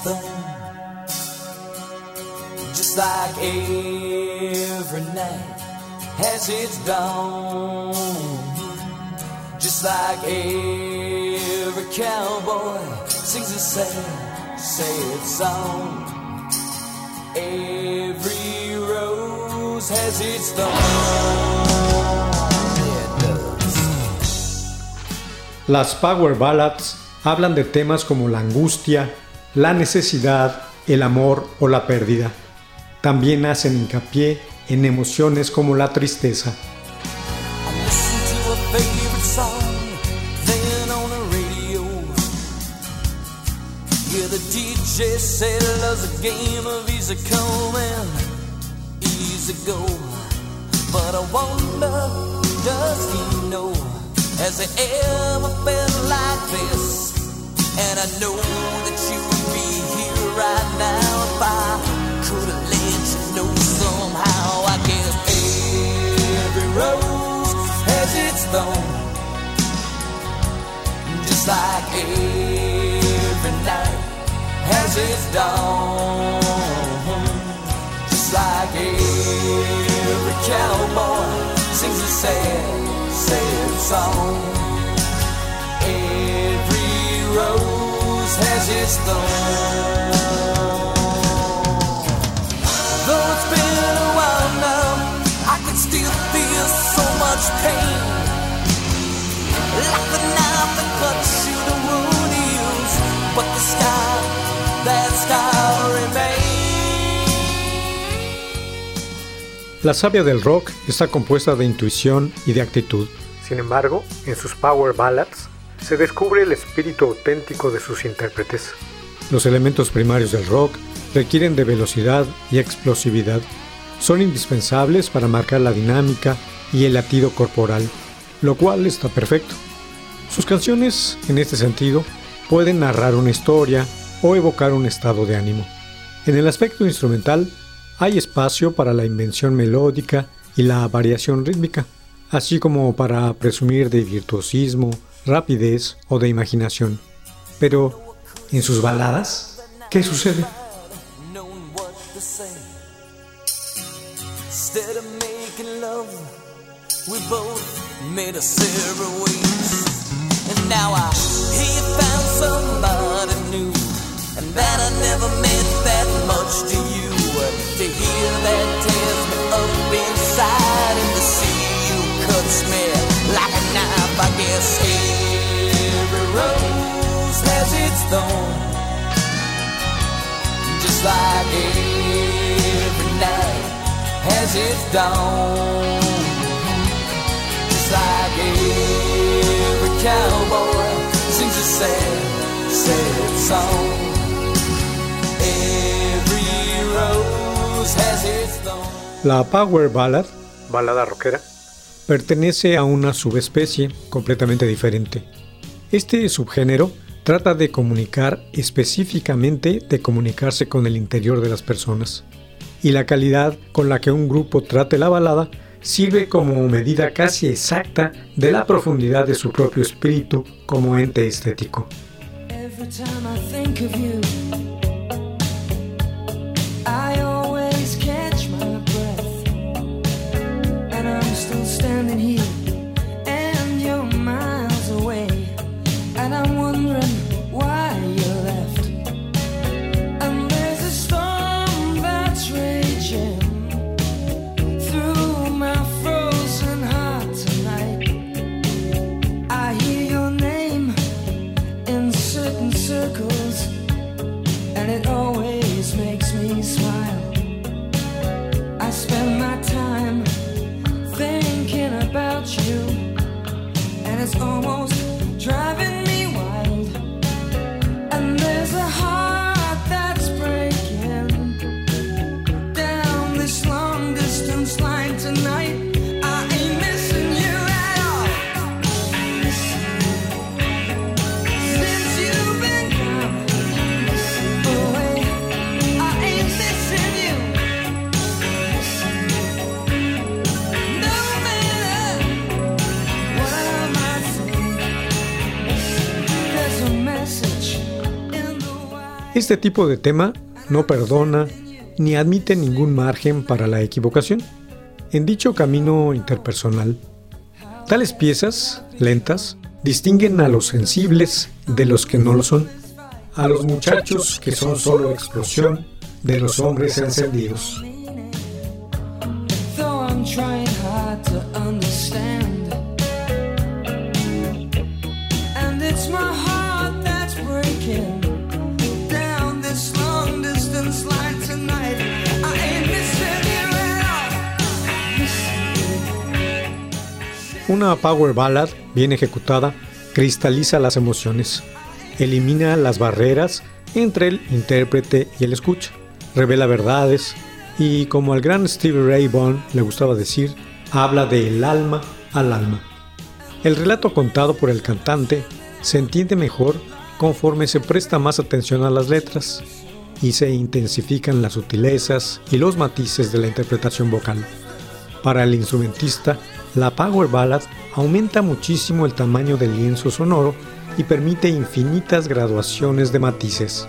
thorn. Just like every night has its dawn. Just like every cowboy sings a sad, sad song. Every rose has its thorn. Las power ballads hablan de temas como la angustia, la necesidad, el amor o la pérdida. También hacen hincapié en emociones como la tristeza. does he know? Like this? And I know that you would be here right now if I could have let you know somehow. I guess every rose has its thorn, just like every night has its dawn, just like every cowboy sings a sad, sad song. Rose has its thorn. Though it's been a while now, I can still feel so much pain. Like the knife that cuts you, the wound heals, but the scar, that scar remains. La savia del rock está compuesta de intuición y de actitud. Sin embargo, en sus power ballads se descubre el espíritu auténtico de sus intérpretes. Los elementos primarios del rock requieren de velocidad y explosividad. Son indispensables para marcar la dinámica y el latido corporal, lo cual está perfecto. Sus canciones, en este sentido, pueden narrar una historia o evocar un estado de ánimo. En el aspecto instrumental, hay espacio para la invención melódica y la variación rítmica, así como para presumir de virtuosismo, rapidez o de imaginación. Pero, en sus baladas, ¿qué sucede? like a knife. I guess rose has its thorn just like every night has its dawn. Just like every cowboy sings a sad, sad song. Every rose has its thorn. La power ballad, balada rockera, pertenece a una subespecie completamente diferente. Este subgénero trata de comunicar específicamente de comunicarse con el interior de las personas. Y la calidad con la que un grupo trate la balada sirve como medida casi exacta de la profundidad de su propio espíritu como ente estético. Este tipo de tema no perdona ni admite ningún margen para la equivocación. En dicho camino interpersonal, tales piezas, lentas, distinguen a los sensibles de los que no lo son, a los muchachos que son solo explosión de los hombres encendidos. Una power ballad bien ejecutada cristaliza las emociones, elimina las barreras entre el intérprete y el escucha, revela verdades y, como al gran Stevie Ray Vaughan le gustaba decir, habla del alma al alma. El relato contado por el cantante se entiende mejor conforme se presta más atención a las letras y se intensifican las sutilezas y los matices de la interpretación vocal. Para el instrumentista, la Power Ballad aumenta muchísimo el tamaño del lienzo sonoro y permite infinitas graduaciones de matices.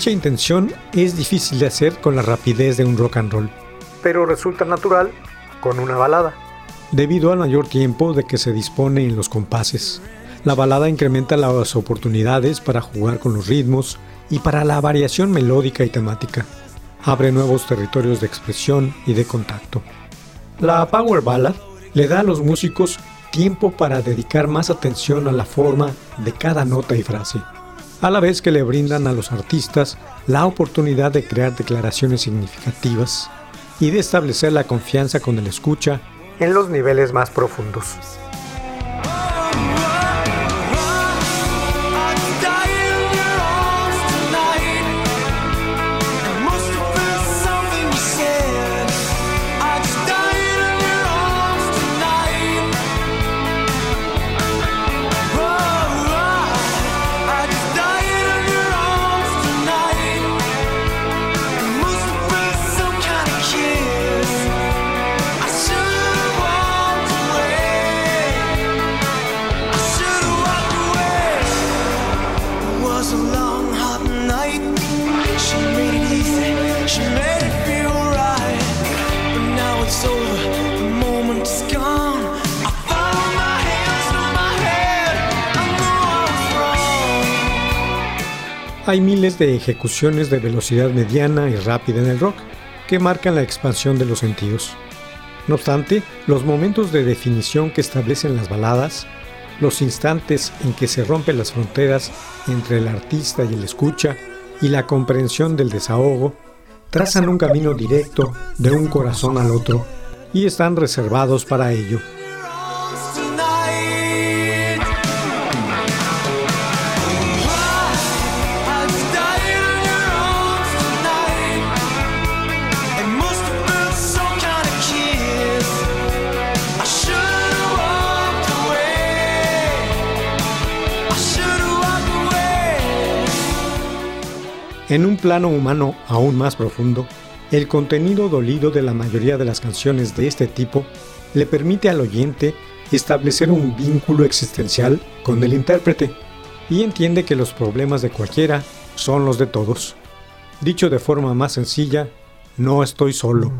Dicha intención es difícil de hacer con la rapidez de un rock and roll, pero resulta natural con una balada, debido al mayor tiempo de que se dispone en los compases. La balada incrementa las oportunidades para jugar con los ritmos y para la variación melódica y temática. Abre nuevos territorios de expresión y de contacto. La Power Ballad le da a los músicos tiempo para dedicar más atención a la forma de cada nota y frase a la vez que le brindan a los artistas la oportunidad de crear declaraciones significativas y de establecer la confianza con el escucha en los niveles más profundos. Hay miles de ejecuciones de velocidad mediana y rápida en el rock que marcan la expansión de los sentidos. No obstante, los momentos de definición que establecen las baladas, los instantes en que se rompen las fronteras entre el artista y el escucha y la comprensión del desahogo, trazan un camino directo de un corazón al otro y están reservados para ello. En un plano humano aún más profundo, el contenido dolido de la mayoría de las canciones de este tipo le permite al oyente establecer un vínculo existencial con el intérprete y entiende que los problemas de cualquiera son los de todos. Dicho de forma más sencilla, no estoy solo.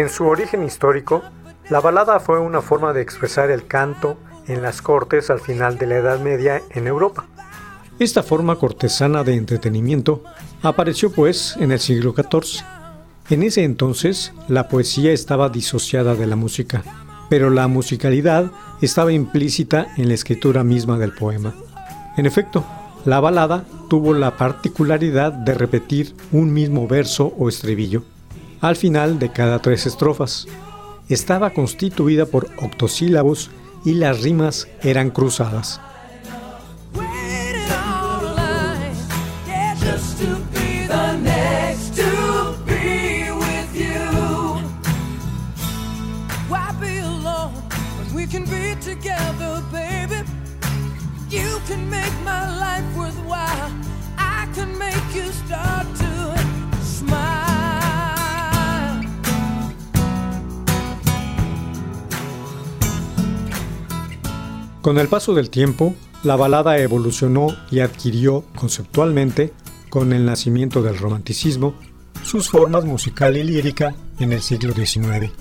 En su origen histórico, la balada fue una forma de expresar el canto en las cortes al final de la Edad Media en Europa. Esta forma cortesana de entretenimiento apareció pues en el siglo XIV. En ese entonces la poesía estaba disociada de la música, pero la musicalidad estaba implícita en la escritura misma del poema. En efecto, la balada tuvo la particularidad de repetir un mismo verso o estribillo al final de cada tres estrofas. Estaba constituida por octosílabos y las rimas eran cruzadas. Con el paso del tiempo, la balada evolucionó y adquirió conceptualmente, con el nacimiento del romanticismo, sus formas musical y lírica en el siglo XIX.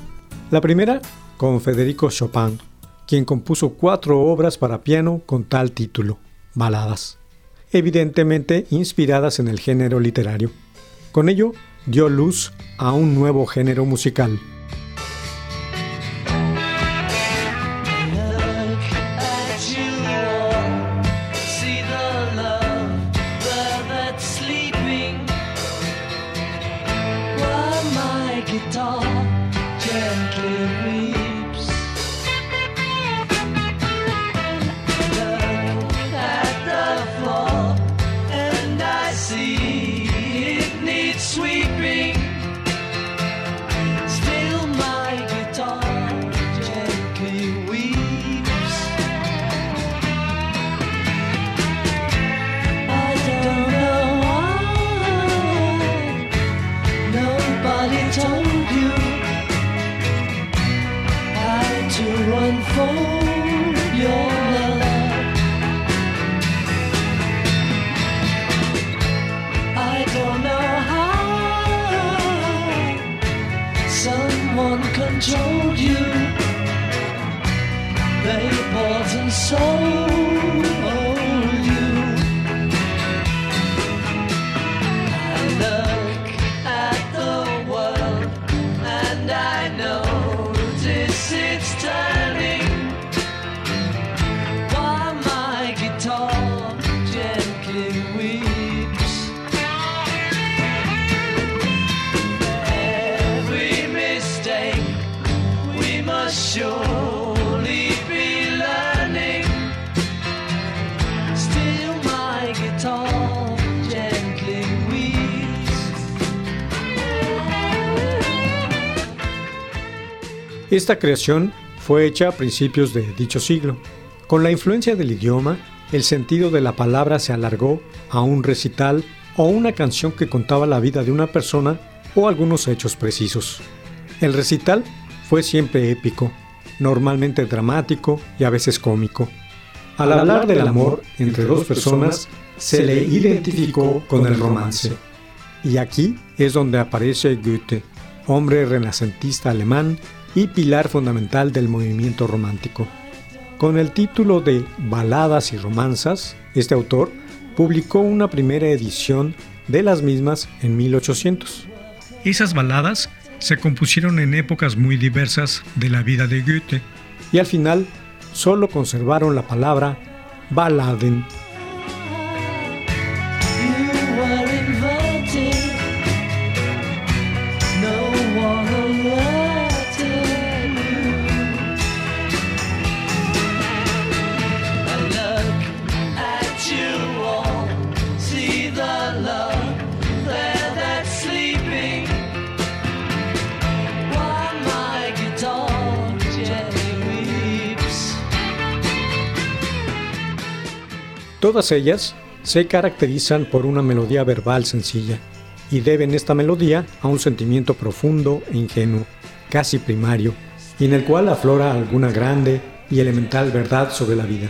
La primera con Federico Chopin, quien compuso cuatro obras para piano con tal título, baladas, evidentemente inspiradas en el género literario. Con ello dio luz a un nuevo género musical, told you they bought and sold. Esta creación fue hecha a principios de dicho siglo. Con la influencia del idioma, el sentido de la palabra se alargó a un recital o una canción que contaba la vida de una persona o algunos hechos precisos. El recital fue siempre épico, normalmente dramático y a veces cómico. Al hablar del amor entre dos personas, se le identificó con el romance. Y aquí es donde aparece Goethe, hombre renacentista alemán y pilar fundamental del movimiento romántico. Con el título de Baladas y Romanzas, este autor publicó una primera edición de las mismas en 1800. Esas baladas se compusieron en épocas muy diversas de la vida de Goethe y al final solo conservaron la palabra Balladen Todas ellas se caracterizan por una melodía verbal sencilla y deben esta melodía a un sentimiento profundo e ingenuo, casi primario, y en el cual aflora alguna grande y elemental verdad sobre la vida,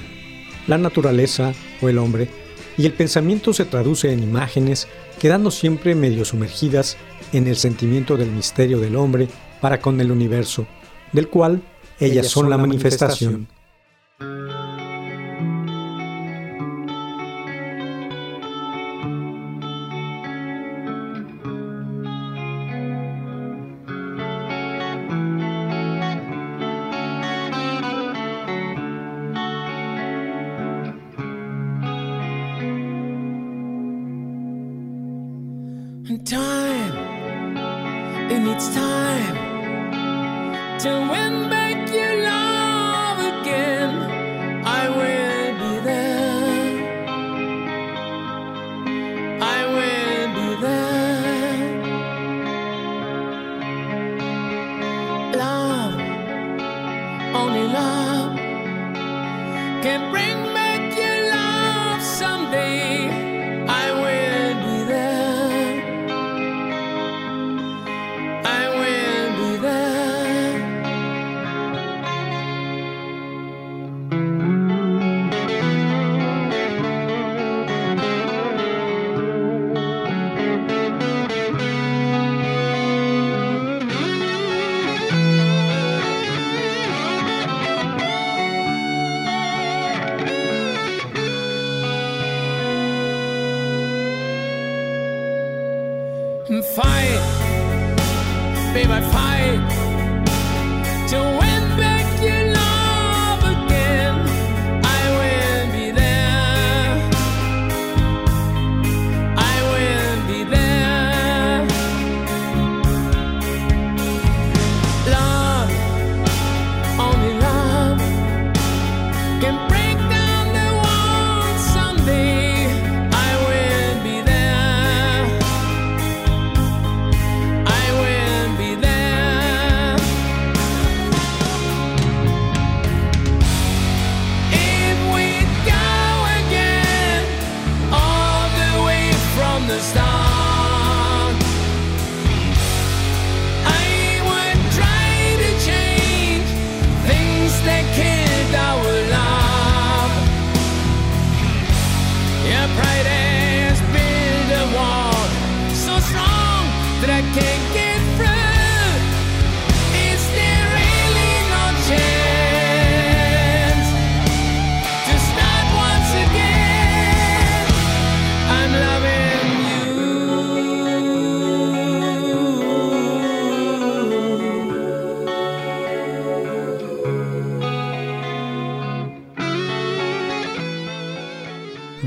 la naturaleza o el hombre, y el pensamiento se traduce en imágenes, quedando siempre medio sumergidas en el sentimiento del misterio del hombre para con el universo, del cual ellas, son, la manifestación.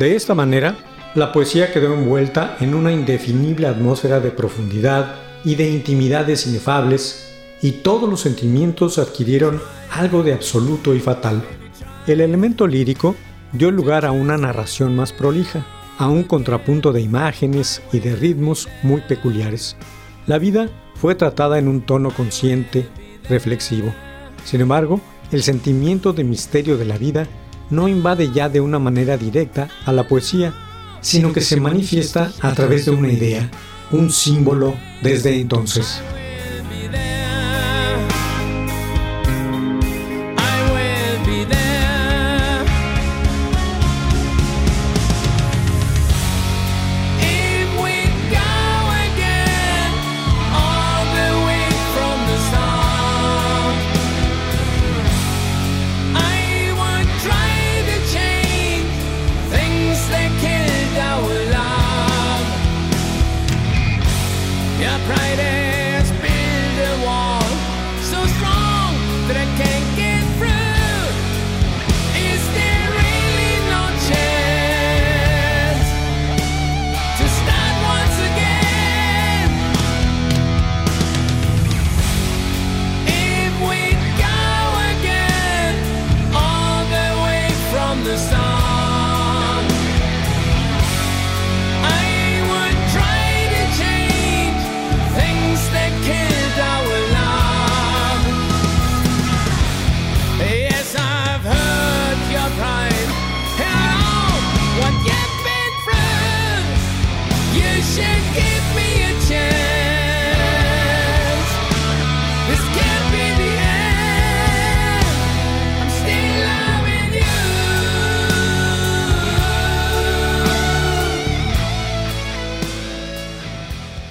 De esta manera, la poesía quedó envuelta en una indefinible atmósfera de profundidad y de intimidades inefables, y todos los sentimientos adquirieron algo de absoluto y fatal. El elemento lírico dio lugar a una narración más prolija, a un contrapunto de imágenes y de ritmos muy peculiares. La vida fue tratada en un tono consciente, reflexivo. Sin embargo, el sentimiento de misterio de la vida no invade ya de una manera directa a la poesía, sino que se manifiesta a través de una idea, un símbolo desde entonces.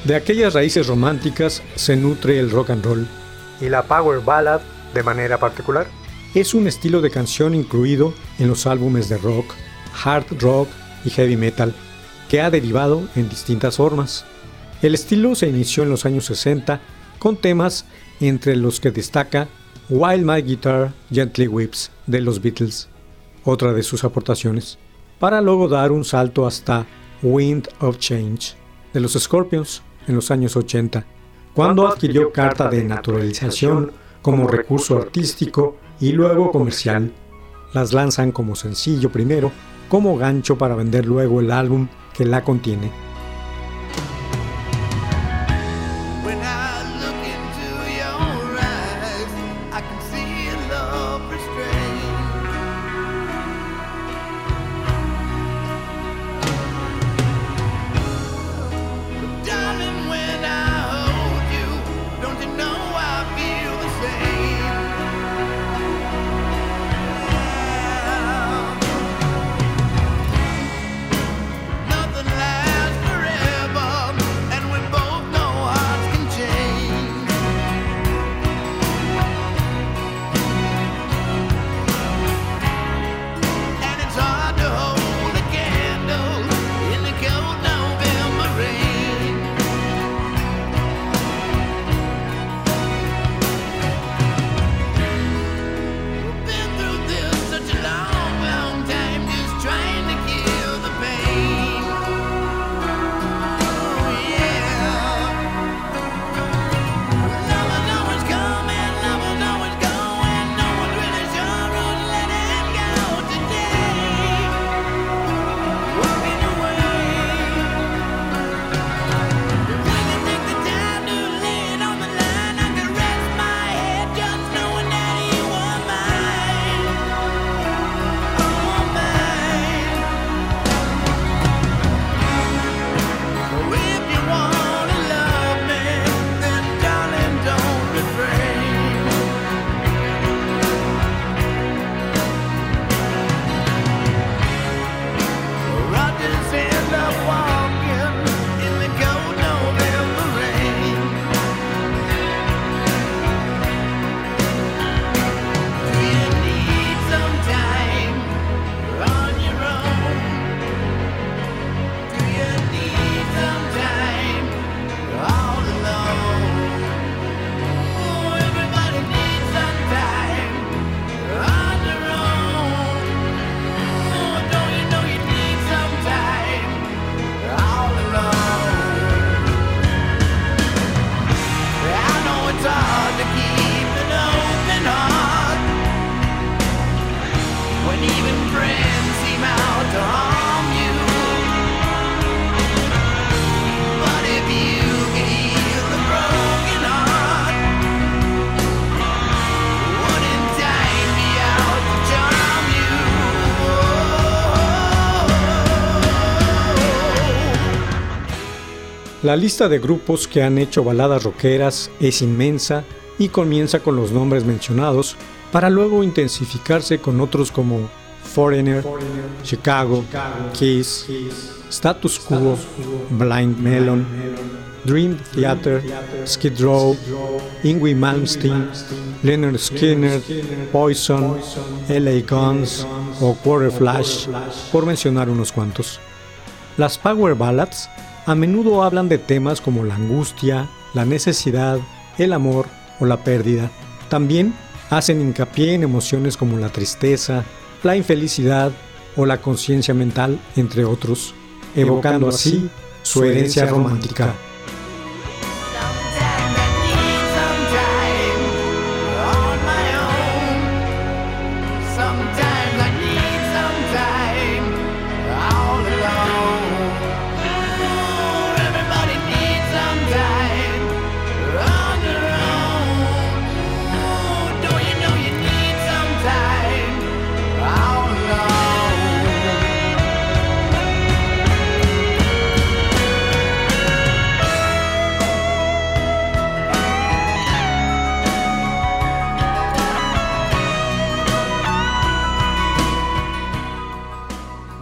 De aquellas raíces románticas se nutre el rock and roll. Y la power ballad, de manera particular, es un estilo de canción incluido en los álbumes de rock, hard rock y heavy metal, que ha derivado en distintas formas. El estilo se inició en los años 60 con temas entre los que destaca While My Guitar Gently Whips de los Beatles, otra de sus aportaciones, para luego dar un salto hasta Wind of Change de los Scorpions en los años 80, cuando adquirió carta de naturalización como recurso artístico y luego comercial. Las lanzan como sencillo primero, como gancho para vender luego el álbum que la contiene. La lista de grupos que han hecho baladas rockeras es inmensa y comienza con los nombres mencionados para luego intensificarse con otros como Foreigner, Chicago, Kiss, Status Quo, Blind Melon, Dream Theater, Skid Row, Ingwie Malmsteen, Leonard Skinner, Poison, LA Guns o Quarter Flash, por mencionar unos cuantos. Las Power Ballads a menudo hablan de temas como la angustia, la necesidad, el amor o la pérdida. También hacen hincapié en emociones como la tristeza, la infelicidad o la conciencia mental, entre otros, evocando así su herencia romántica.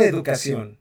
Radio Educación.